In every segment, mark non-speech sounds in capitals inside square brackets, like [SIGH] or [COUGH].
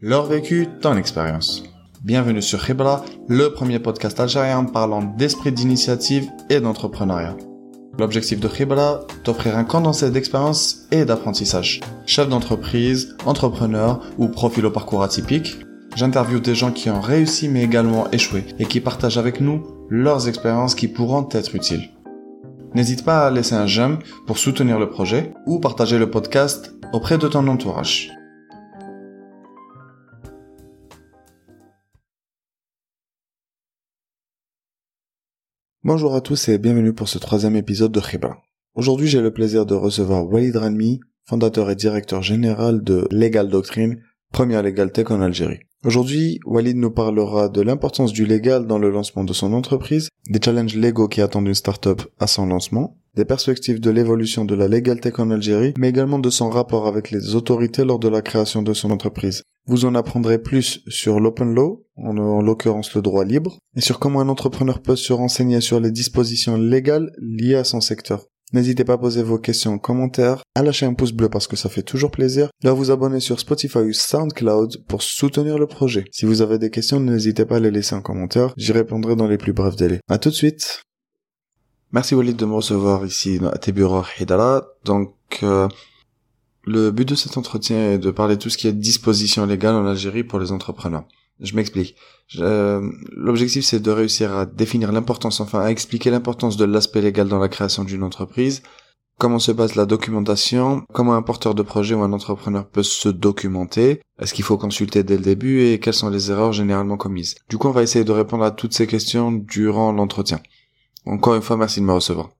Leur vécu, ton expérience. Bienvenue sur Khibra, le premier podcast algérien parlant d'esprit d'initiative et d'entrepreneuriat. L'objectif de Khibra, t'offrir un condensé d'expérience et d'apprentissage. Chef d'entreprise, entrepreneur ou profil au parcours atypique, j'interviewe des gens qui ont réussi mais également échoué et qui partagent avec nous leurs expériences qui pourront être utiles. N'hésite pas à laisser un j'aime pour soutenir le projet ou partager le podcast auprès de ton entourage. Bonjour à tous et bienvenue pour ce troisième épisode de Khiba. Aujourd'hui, j'ai le plaisir de recevoir Walid Ranmi, fondateur et directeur général de Legal Doctrine, première legal tech en Algérie. Aujourd'hui, Walid nous parlera de l'importance du légal dans le lancement de son entreprise, des challenges légaux qui attendent une startup à son lancement, des perspectives de l'évolution de la legal tech en Algérie, mais également de son rapport avec les autorités lors de la création de son entreprise. Vous en apprendrez plus sur l'open law, en, l'occurrence le droit libre, et sur comment un entrepreneur peut se renseigner sur les dispositions légales liées à son secteur. N'hésitez pas à poser vos questions en commentaire, à lâcher un pouce bleu parce que ça fait toujours plaisir, et à vous abonner sur Spotify ou SoundCloud pour soutenir le projet. Si vous avez des questions, n'hésitez pas à les laisser en commentaire, j'y répondrai dans les plus brefs délais. À tout de suite Merci Walid de me recevoir ici à tes bureaux Hidala. Donc, euh, le but de cet entretien est de parler tout ce qui est disposition légale en Algérie pour les entrepreneurs. Je m'explique. L'objectif, c'est de réussir à définir l'importance, enfin à expliquer l'importance de l'aspect légal dans la création d'une entreprise, comment se passe la documentation, comment un porteur de projet ou un entrepreneur peut se documenter, est-ce qu'il faut consulter dès le début? Et quelles sont les erreurs généralement commises? Du coup, on va essayer de répondre à toutes ces questions durant l'entretien. Encore une fois, merci de me recevoir.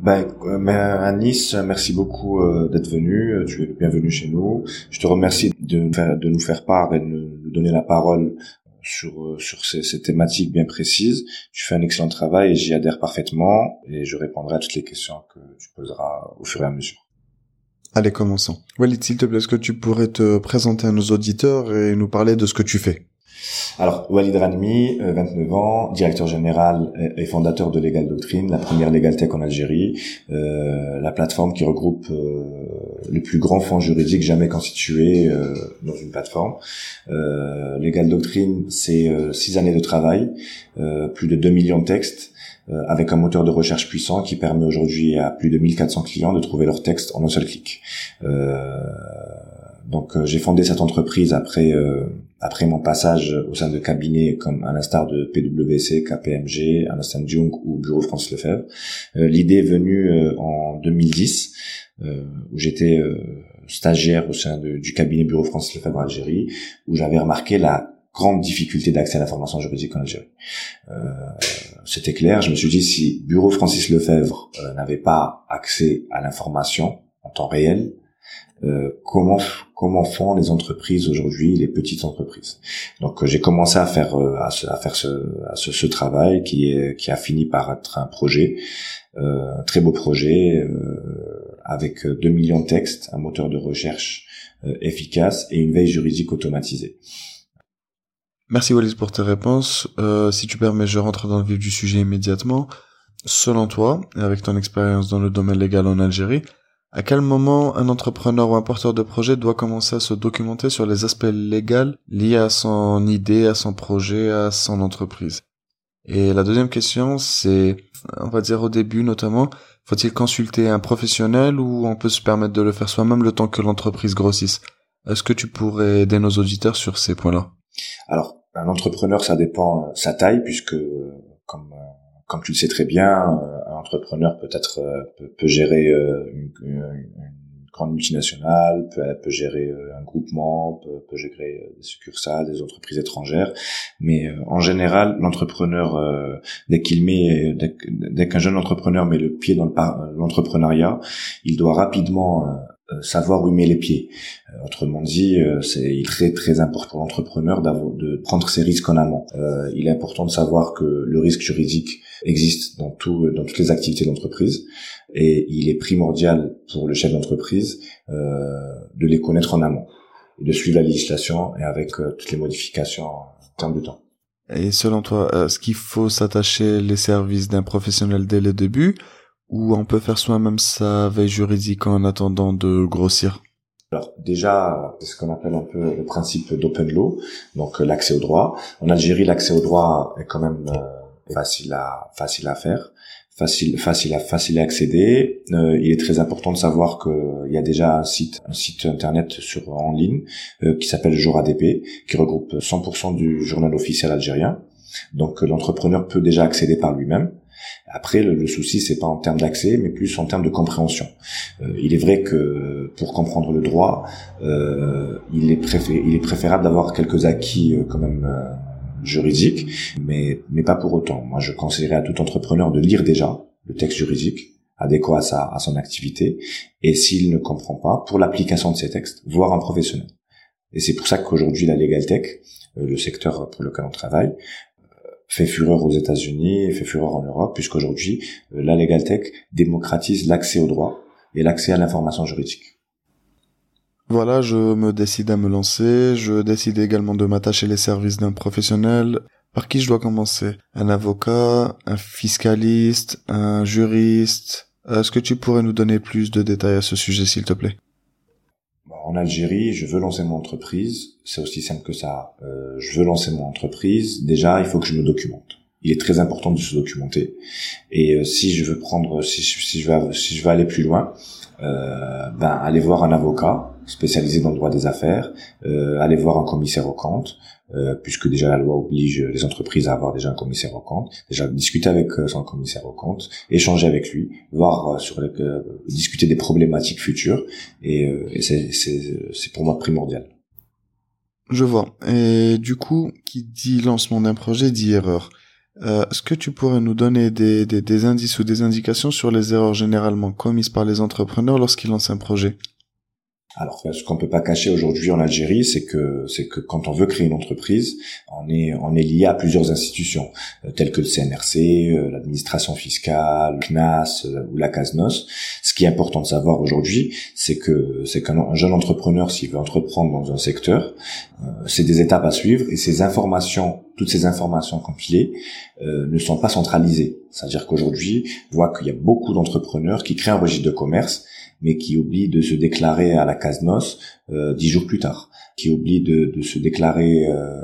Ben, euh, Anis, merci beaucoup euh, d'être venu. Euh, tu es le bienvenu chez nous. Je te remercie de, nous faire part et de nous donner la parole sur sur ces, ces, thématiques bien précises. Tu fais un excellent travail et j'y adhère parfaitement et je répondrai à toutes les questions que tu poseras au fur et à mesure. Allez, commençons. Walid, s'il te plaît, est-ce que tu pourrais te présenter à nos auditeurs et nous parler de ce que tu fais? Alors, Walid Ranmi, 29 euh, ans, directeur général et fondateur de Legal Doctrine, la première Legal Tech en Algérie, euh, la plateforme qui regroupe euh, les plus grands fonds juridiques jamais constitués euh, dans une plateforme. Euh, Legal Doctrine, c'est six années de travail, plus de 2 millions de textes, avec un moteur de recherche puissant qui permet aujourd'hui à plus de 1400 clients de trouver leurs textes en un seul clic. Donc j'ai fondé cette entreprise après après mon passage au sein de cabinets comme à l'instar de PwC, KPMG, Ernst Young ou Bureau France Lefebvre, euh, l'idée est venue euh, en 2010 euh, où j'étais stagiaire au sein du cabinet Bureau France Lefebvre Algérie, où j'avais remarqué la grande difficulté d'accès à l'information juridique en Algérie. C'était clair, je me suis dit si Bureau Francis Lefebvre n'avait pas accès à l'information en temps réel, euh, comment comment font les entreprises aujourd'hui, les petites entreprises? Donc euh, j'ai commencé à faire euh, à, faire ce, à ce, ce, travail qui est qui a fini par être un projet, un très beau projet avec 2 millions de textes, un moteur de recherche efficace et une veille juridique automatisée. Merci Wallis pour tes réponses. si tu permets, je rentre dans le vif du sujet immédiatement. Selon toi, avec ton expérience dans le domaine légal en Algérie, à quel moment un entrepreneur ou un porteur de projet doit commencer à se documenter sur les aspects légaux liés à son idée, à son projet, à son entreprise? Et la deuxième question, c'est, on va dire au début notamment, faut-il consulter un professionnel ou on peut se permettre de le faire soi-même le temps que l'entreprise grossisse? Est-ce que tu pourrais aider nos auditeurs sur ces points-là? Alors, un entrepreneur, ça dépend sa taille, puisque comme comme tu le sais très bien, euh, un entrepreneur peut être euh, peut, gérer euh, une, grande multinationale, peut, gérer un groupement, peut, gérer des succursales, des entreprises étrangères. Mais en général, l'entrepreneur, dès qu'il met, dès, qu'un jeune entrepreneur met le pied dans l'entrepreneuriat, il doit rapidement savoir où il met les pieds. Euh, autrement dit, euh, c'est très très important pour l'entrepreneur de prendre ses risques en amont. il est important de savoir que le risque juridique existe dans tout dans toutes les activités d'entreprise et il est primordial pour le chef d'entreprise de les connaître en amont et de suivre la législation et avec toutes les modifications en termes de temps. Et selon toi, est-ce qu'il faut s'attacher les services d'un professionnel dès le début ou on peut faire soi-même sa veille juridique en attendant de grossir alors déjà, c'est ce qu'on appelle un peu le principe d'open law, donc l'accès au droit. En Algérie, l'accès au droit est quand même facile à facile à faire facile, facile à facile à accéder. Euh, il est très important de savoir qu'il y a déjà un site, un site internet sur en ligne euh, qui s'appelle Jour ADP, qui regroupe 100% du journal officiel algérien. Donc euh, l'entrepreneur peut déjà accéder par lui-même. Après, le, souci, c'est pas en termes d'accès, mais plus en termes de compréhension. il est vrai que pour comprendre le droit, il, est il est préférable d'avoir quelques acquis quand même juridique, mais, mais pas pour autant. Moi, je conseillerais à tout entrepreneur de lire déjà le texte juridique adéquat à, sa, à son activité, et s'il ne comprend pas, pour l'application de ces textes, voir un professionnel. Et c'est pour ça qu'aujourd'hui, la Legal Tech, euh, le secteur pour lequel on travaille, euh, fait fureur aux États-Unis fait fureur en Europe, puisqu'aujourd'hui, euh, la Legal Tech démocratise l'accès au droit et l'accès à l'information juridique. Voilà, je me décide à me lancer, je décide également de m'attacher les services d'un professionnel. Par qui je dois commencer? Un avocat, un fiscaliste, un juriste? Est-ce que tu pourrais nous donner plus de détails à ce sujet, s'il te plaît? En Algérie, je veux lancer mon entreprise. C'est aussi simple que ça. Euh, je veux lancer mon entreprise. Déjà, il faut que je me documente il est très important de se documenter. Et euh, si je veux prendre, si, si, si je veux aller plus loin, euh, ben aller voir un avocat spécialisé dans le droit des affaires, euh, aller voir un commissaire aux comptes, euh, puisque déjà la loi oblige les entreprises à avoir déjà un commissaire aux comptes, déjà discuter avec euh, son commissaire aux comptes, échanger avec lui, voir sur discuter des problématiques futures, et, et c'est pour moi primordial. Je vois. Et du coup, qui dit lancement d'un projet dit erreur. Euh, Est-ce que tu pourrais nous donner des, des, des, indices ou des indications sur les erreurs généralement commises par les entrepreneurs lorsqu'ils lancent un projet? Alors, ce qu'on peut pas cacher aujourd'hui en Algérie, c'est que c'est que quand on veut créer une entreprise, on est on est lié à plusieurs institutions euh, telles que le CNRC, euh, l'administration fiscale, le CNAS euh, ou la CASNOS. Ce qui est important de savoir aujourd'hui, c'est que c'est qu'un jeune entrepreneur s'il veut entreprendre dans un secteur, c'est des étapes à suivre et ces informations, toutes ces informations compilées, ne sont pas centralisées. C'est-à-dire qu'aujourd'hui, on voit qu'il y a beaucoup d'entrepreneurs qui créent un registre de commerce mais qui oublie de se déclarer à la CASNOS euh, dix jours plus tard, qui oublie de, de se déclarer euh,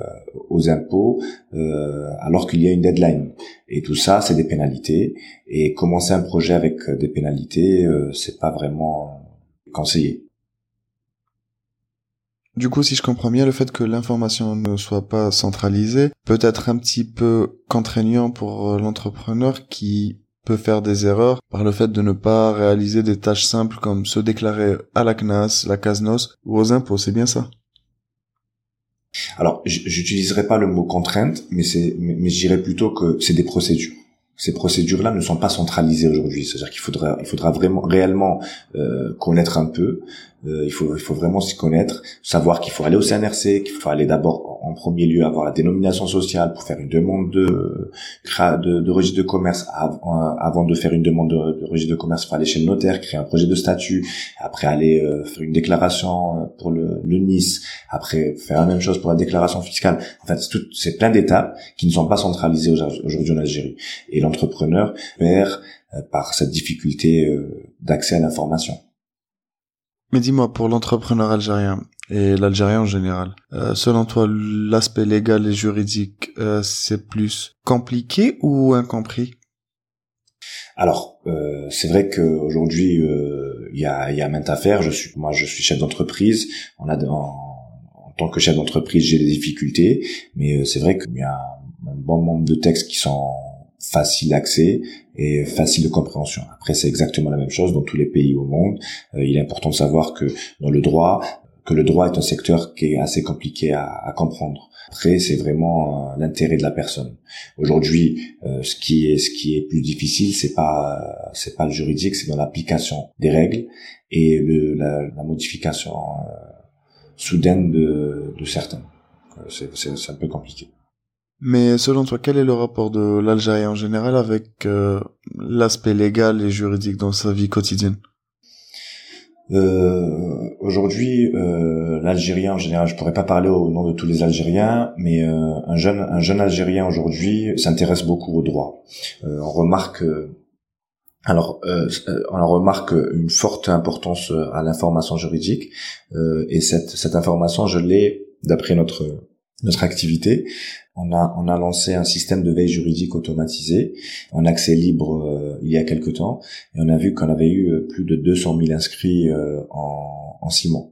aux impôts euh, alors qu'il y a une deadline. Et tout ça, c'est des pénalités. Et commencer un projet avec des pénalités, euh, c'est pas vraiment conseillé. Du coup, si je comprends bien, le fait que l'information ne soit pas centralisée peut être un petit peu contraignant pour l'entrepreneur qui peut faire des erreurs par le fait de ne pas réaliser des tâches simples comme se déclarer à la CNAS, la CASNOS ou aux impôts, c'est bien ça? Alors, j'utiliserai pas le mot contrainte, mais c'est, mais je dirais plutôt que c'est des procédures ces procédures-là ne sont pas centralisées aujourd'hui. C'est-à-dire qu'il faudra, il faudra vraiment réellement euh, connaître un peu. Euh, il faut, il faut vraiment s'y connaître, savoir qu'il faut aller au CNRC, qu'il faut aller d'abord en premier lieu avoir la dénomination sociale pour faire une demande de de, de registre de commerce avant de faire une demande de, registre de commerce, il faut aller chez le notaire, créer un projet de statut, après aller euh, faire une déclaration pour le, le Nice, après faire la même chose pour la déclaration fiscale. En fait, c'est plein d'étapes qui ne sont pas centralisées aujourd'hui en Algérie. Et l'entrepreneur perd euh, par cette difficulté euh, d'accès à l'information. Mais dis-moi, pour l'entrepreneur algérien et l'Algérien en général, euh, selon toi, l'aspect légal et juridique, c'est plus compliqué ou incompris? Alors, c'est vrai qu'aujourd'hui, il y a, y a maintes affaires. Je suis, moi, je suis chef d'entreprise. A, en, tant que chef d'entreprise, j'ai des difficultés, mais c'est vrai qu'il y a un bon nombre de textes qui sont facile d'accès et facile de compréhension. Après, c'est exactement la même chose dans tous les pays au monde. Euh, il est important de savoir que dans le droit, que le droit est un secteur qui est assez compliqué à, à comprendre. Après, c'est vraiment euh, l'intérêt de la personne. Aujourd'hui, euh, ce qui est ce qui est plus difficile, c'est pas c'est pas le juridique, c'est dans l'application des règles et le, la, la, modification soudaine de, de certains. C'est un peu compliqué. Mais selon toi, quel est le rapport de l'Algérie en général avec euh, l'aspect légal et juridique dans sa vie quotidienne? Euh, Aujourd'hui, euh, l'Algérien en général, je pourrais pas parler au nom de tous les Algériens, mais euh, un jeune un jeune Algérien aujourd'hui s'intéresse beaucoup au droit. on remarque alors, euh, on remarque une forte importance à l'information juridique, et cette, cette information, je l'ai d'après notre notre activité. On a on a lancé un système de veille juridique automatisé en accès libre il y a quelque temps, et on a vu qu'on avait eu plus de 200 000 inscrits en, en six mois.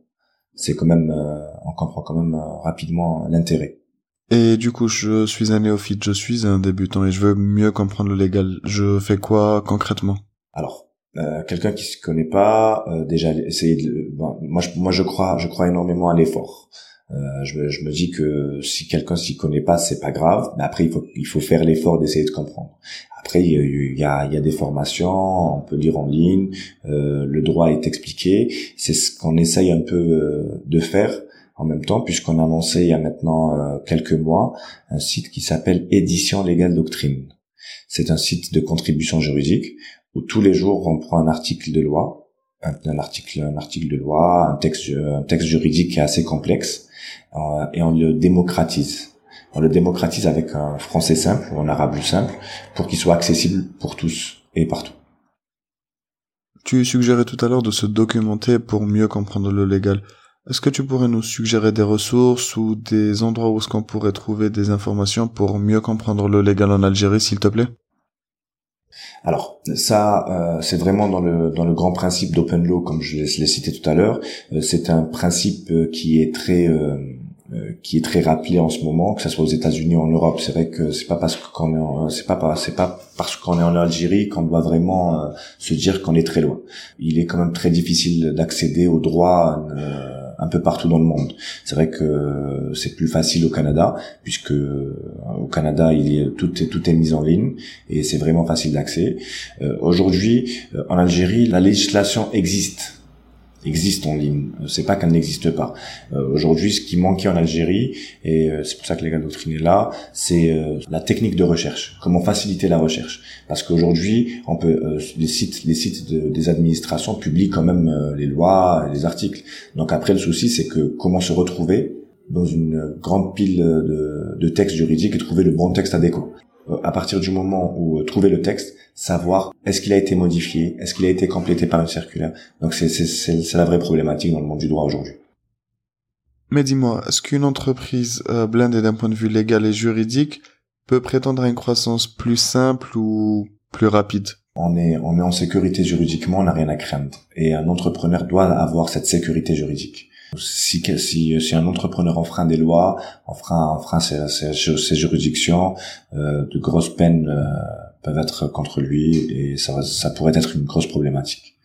C'est quand même, on comprend quand même rapidement l'intérêt. Et du coup, je suis un néophyte, je suis un débutant et je veux mieux comprendre le légal. Je fais quoi concrètement? Alors, euh, quelqu'un qui se connaît pas, euh, déjà essayer de. moi, je, moi, je crois, je crois énormément à l'effort. Euh, je, je, me dis que si quelqu'un s'y connaît pas, c'est pas grave. Mais après, il faut, il faut faire l'effort d'essayer de comprendre. Après, il y a, il y a des formations, on peut lire en ligne. Euh, le droit est expliqué. C'est ce qu'on essaye un peu euh, de faire en même temps, puisqu'on a lancé il y a maintenant euh, quelques mois un site qui s'appelle Édition Légale Doctrine. C'est un site de contribution juridique où tous les jours on prend un article de loi, un, article, un article de loi, un texte, un texte juridique qui est assez complexe, euh, et on le démocratise. On le démocratise avec un français simple ou un arabe simple pour qu'il soit accessible pour tous et partout. Tu suggérais tout à l'heure de se documenter pour mieux comprendre le légal. Est-ce que tu pourrais nous suggérer des ressources ou des endroits où est-ce qu'on pourrait trouver des informations pour mieux comprendre le légal en Algérie, s'il te plaît? Alors ça, euh, c'est vraiment dans le dans le grand principe d'open law, comme je l'ai cité tout à l'heure. Euh, c'est un principe euh, qui est très qui est très rappelé en ce moment, que ce soit aux États-Unis ou en Europe. C'est vrai que c'est pas parce qu'on est c'est pas c'est pas parce qu'on est en Algérie qu'on doit vraiment se dire qu'on est très loin. Il est quand même très difficile d'accéder aux droits un peu partout dans le monde. C'est vrai que c'est plus facile au Canada puisque euh, au Canada il tout est tout est mis en ligne et c'est vraiment facile d'accès. Euh, aujourd'hui euh, en Algérie la législation existe existe en ligne. C'est pas qu'elle n'existe pas. Euh, Aujourd'hui, ce qui manquait en Algérie, et euh, c'est pour ça que les doctrine est là, c'est euh, la technique de recherche. Comment faciliter la recherche Parce qu'aujourd'hui, on peut euh, les sites, les sites de, des administrations publient quand même les lois, les articles. Donc après, le souci, c'est que comment se retrouver dans une grande pile de, de textes juridiques et trouver le bon texte adéquat. À partir du moment où trouver le texte, savoir est-ce qu'il a été modifié, est-ce qu'il a été complété par une circulaire. Donc c'est c'est la vraie problématique dans le monde du droit aujourd'hui. Mais dis-moi, est-ce qu'une entreprise euh, blindée d'un point de vue légal et juridique peut prétendre à une croissance plus simple ou plus rapide? On est, on est en sécurité juridiquement, on n'a rien à craindre. Et un entrepreneur doit avoir cette sécurité juridique. Si, si, si un entrepreneur enfreint des lois, enfreint, enfreint ses, ses, juridictions, euh, de grosses peines euh, peuvent être contre lui et ça, ça pourrait être une grosse problématique.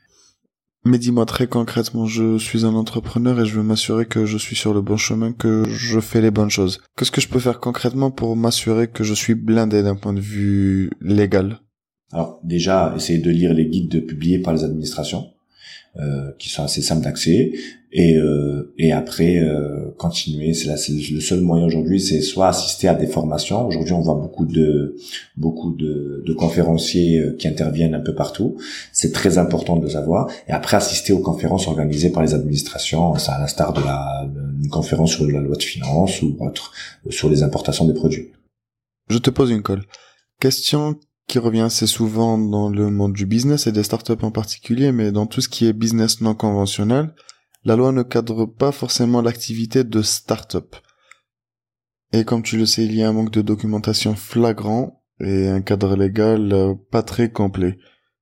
Mais dis-moi très concrètement, je suis un entrepreneur et je veux m'assurer que je suis sur le bon chemin, que je fais les bonnes choses. Qu'est-ce que je peux faire concrètement pour m'assurer que je suis blindé d'un point de vue légal? Alors déjà, essayer de lire les guides publiés par les administrations. Euh, qui sont assez simples d'accès. Et euh, et après euh, continuer c'est le seul moyen aujourd'hui c'est soit assister à des formations. Aujourd'hui on voit beaucoup de beaucoup de, de conférenciers qui interviennent un peu partout. C'est très important de savoir. Et après assister aux conférences organisées par les administrations à l'instar de la une conférence sur la loi de finances ou autre sur les importations des produits. Je te pose une colle. Question qui revient assez souvent dans le monde du business et des startups en particulier, mais dans tout ce qui est business non conventionnel, la loi ne cadre pas forcément l'activité de startup. Et comme tu le sais, il y a un manque de documentation flagrant et un cadre légal euh, pas très complet.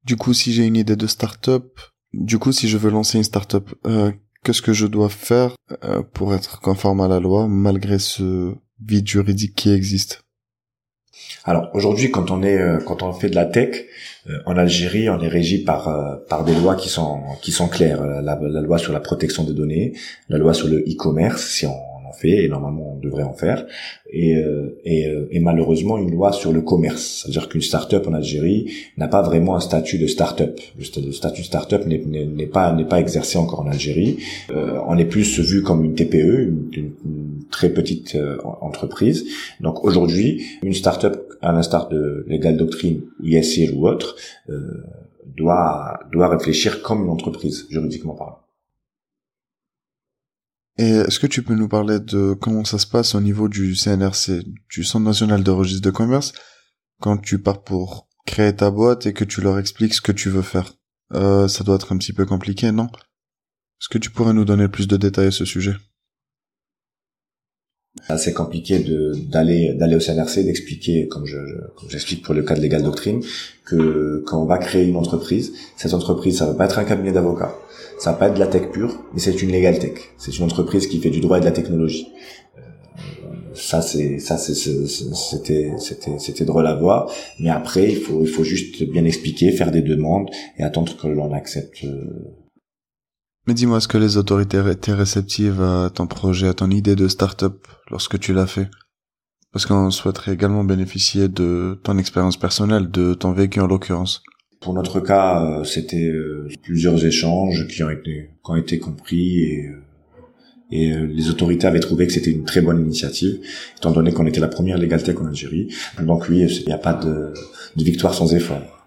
Du coup, si j'ai une idée de startup, du coup, si je veux lancer une startup, euh, qu'est-ce que je dois faire euh, pour être conforme à la loi malgré ce vide juridique qui existe? Alors aujourd'hui, quand on est euh, quand on fait de la tech euh, en Algérie, on est régi par euh, par des lois qui sont qui sont claires. La, la, loi sur la protection des données, la loi sur le e-commerce, si on fait et normalement on devrait en faire. Et, euh, et, euh, et malheureusement une loi sur le commerce c'est-à-dire qu'une start-up en Algérie n'a pas vraiment un statut de start-up. Le statut de start-up n'est pas n'est pas exercé encore en Algérie. Euh, on est plus vu comme une TPE une, une, très petite entreprise. Donc aujourd'hui une start-up à l'instar de Legal Doctrine ISIL ou autre doit doit réfléchir comme une entreprise juridiquement parlant et est-ce que tu peux nous parler de comment ça se passe au niveau du CNRC, du Centre national de registre de commerce, quand tu pars pour créer ta boîte et que tu leur expliques ce que tu veux faire? Euh, ça doit être un petit peu compliqué, non? Est-ce que tu pourrais nous donner plus de détails à ce sujet? Assez compliqué de d'aller d'aller au CNRC d'expliquer comme je, j'explique pour le cas de Legal Doctrine que quand on va créer une entreprise cette entreprise ça va pas être un cabinet d'avocats. Ça va pas être de la tech pure mais c'est une legal tech. C'est une entreprise qui fait du droit et de la technologie. Euh, ça c'est ça c'est c'était c'était c'était drôle à voir. Mais après il faut il faut juste bien expliquer faire des demandes et attendre que l'on accepte euh, mais dis-moi, est-ce que les autorités étaient réceptives à ton projet, à ton idée de start-up lorsque tu l'as fait? Parce qu'on souhaiterait également bénéficier de ton expérience personnelle, de ton vécu en l'occurrence. Pour notre cas, euh, c'était euh, plusieurs échanges qui ont été, qui ont été compris et, euh, et les autorités avaient trouvé que c'était une très bonne initiative, étant donné qu'on était la première légalité en Algérie. Donc oui, il n'y a pas de, de victoire sans effort.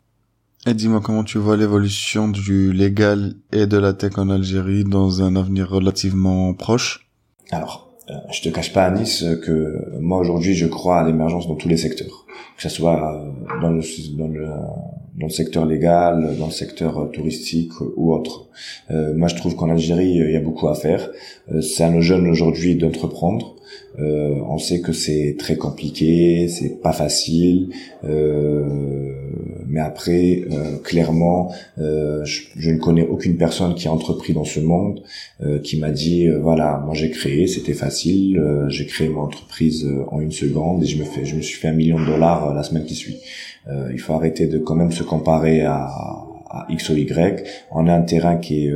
Et dis-moi comment tu vois l'évolution du légal et de la tech en Algérie dans un avenir relativement proche? Alors, euh, je te cache pas, Nice, que moi aujourd'hui, je crois à l'émergence dans tous les secteurs, que ce soit euh, dans le, dans le, dans le secteur légal, dans le secteur euh, touristique ou autre. Moi, je trouve qu'en Algérie, il y a beaucoup à faire. c'est à nos jeunes aujourd'hui d'entreprendre. On sait que c'est très compliqué, c'est pas facile, mais après, euh, clairement, je, je, ne connais aucune personne qui a entrepris dans ce monde qui m'a dit voilà, moi j'ai créé, c'était facile, j'ai créé mon entreprise en une seconde et je me fais, je me suis fait un million de dollars la semaine qui suit. il faut arrêter de quand même se comparer à, à X ou Y. On a un terrain qui est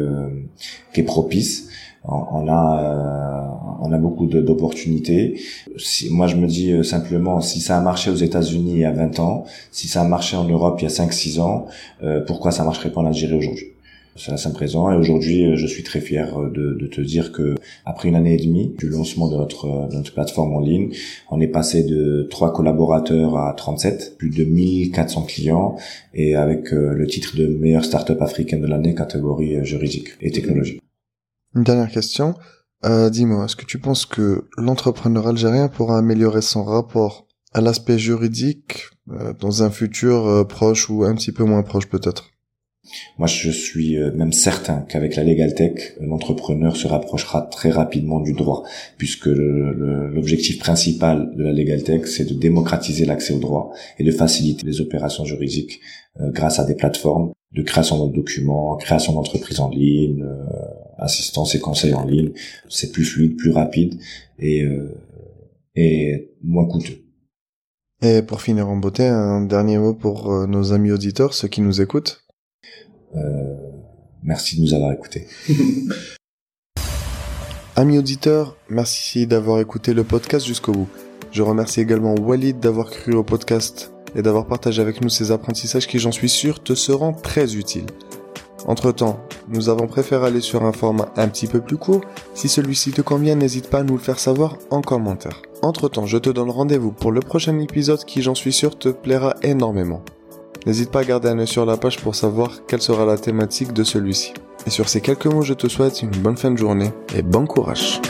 qui est propice on a euh, on a beaucoup d'opportunités. Moi je me dis euh, simplement si ça a marché aux États-Unis il y a 20 ans, si ça a marché en Europe il y a 5 6 ans, euh, pourquoi ça marcherait pas en Algérie aujourd'hui? C'est simple raison et aujourd'hui je suis très fier de, te dire que après une année et demie du lancement de notre, de notre plateforme en ligne, on est passé de 3 collaborateurs à 37, plus de 1400 clients et avec le titre de meilleure start-up africaine de l'année catégorie juridique et technologique. Une dernière question. Euh, dis-moi, est-ce que tu penses que l'entrepreneur algérien pourra améliorer son rapport à l'aspect juridique euh, dans un futur euh, proche ou un petit peu moins proche peut-être? Moi, je suis même certain qu'avec la Legal Tech, l'entrepreneur se rapprochera très rapidement du droit, puisque l'objectif principal de la Legal Tech, c'est de démocratiser l'accès au droit et de faciliter les opérations juridiques grâce à des plateformes de création de documents, création d'entreprises en ligne, assistance et conseils en ligne. C'est plus fluide, plus rapide et, euh, et moins coûteux. Et pour finir en beauté, un dernier mot pour euh, nos amis auditeurs, ceux qui nous écoutent. Euh, merci de nous avoir écoutés. [LAUGHS] amis auditeurs, merci d'avoir écouté le podcast jusqu'au bout. Je remercie également Walid d'avoir cru au podcast et d'avoir partagé avec nous ces apprentissages qui, j'en suis sûr, te seront très utiles. Entre-temps, nous avons préféré aller sur un format un petit peu plus court. Si celui-ci te convient, n'hésite pas à nous le faire savoir en commentaire. Entre-temps, je te donne rendez-vous pour le prochain épisode qui, j'en suis sûr, te plaira énormément. N'hésite pas à garder un œil sur la page pour savoir quelle sera la thématique de celui-ci. Et sur ces quelques mots, je te souhaite une bonne fin de journée et bon courage.